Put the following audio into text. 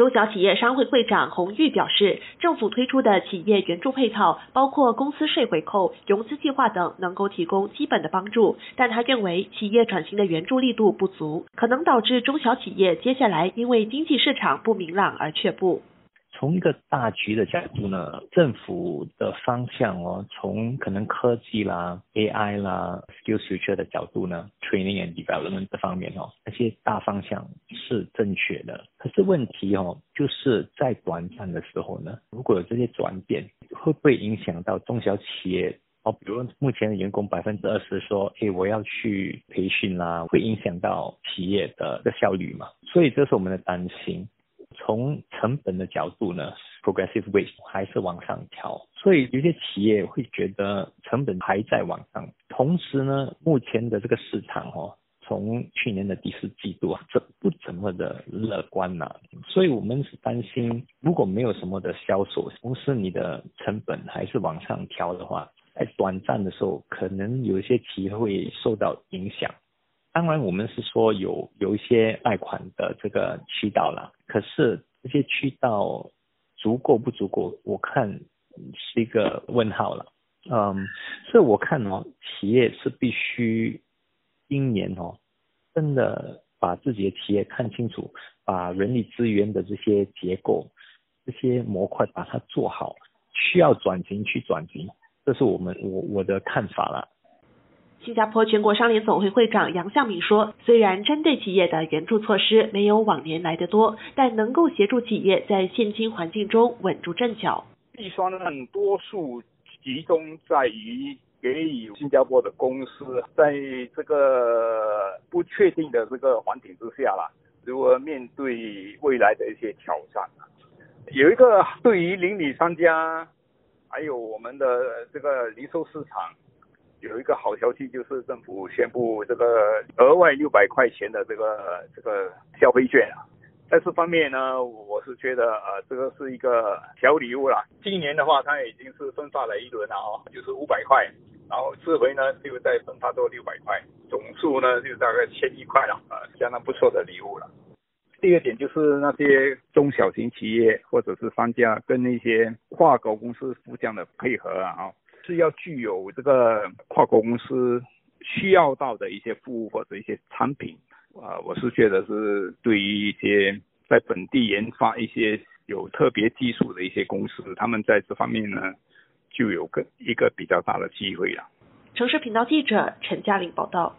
中小企业商会会长洪玉表示，政府推出的企业援助配套，包括公司税回扣、融资计划等，能够提供基本的帮助。但他认为，企业转型的援助力度不足，可能导致中小企业接下来因为经济市场不明朗而却步。从一个大局的角度呢，政府的方向哦，从可能科技啦、AI 啦、Skills Future 的角度呢，Training and Development 这方面哦，那些大方向是正确的。可是问题哦，就是在短暂的时候呢，如果有这些转变，会不会影响到中小企业哦？比如目前的员工百分之二十说，诶，我要去培训啦，会影响到企业的的效率嘛？所以这是我们的担心。从成本的角度呢，progressive wage 还是往上调，所以有些企业会觉得成本还在往上。同时呢，目前的这个市场哦，从去年的第四季度啊，这不怎么的乐观呐。所以我们是担心，如果没有什么的销售，同时你的成本还是往上调的话，在短暂的时候，可能有一些企业会受到影响。当然，我们是说有有一些贷款的这个渠道了，可是这些渠道足够不足够，我看是一个问号了。嗯，所以我看哦，企业是必须今年哦，真的把自己的企业看清楚，把人力资源的这些结构、这些模块把它做好，需要转型去转型，这是我们我我的看法了。新加坡全国商联总会会长杨向敏说：“虽然针对企业的援助措施没有往年来的多，但能够协助企业在现今环境中稳住阵脚。预算多数集中在于给予新加坡的公司，在这个不确定的这个环境之下啦，如何面对未来的一些挑战。有一个对于邻里商家，还有我们的这个零售市场。”有一个好消息，就是政府宣布这个额外六百块钱的这个这个消费券啊。在这方面呢，我是觉得呃，这个是一个小礼物啦。今年的话，它已经是分发了一轮了哦，就是五百块，然后这回呢就再分发多六百块，总数呢就大概千一块了啊，相当不错的礼物了。第二点就是那些中小型企业或者是商家跟那些跨国公司互相的配合啊。是要具有这个跨国公司需要到的一些服务或者一些产品啊，我是觉得是对于一些在本地研发一些有特别技术的一些公司，他们在这方面呢就有个一个比较大的机会了。城市频道记者陈嘉玲报道。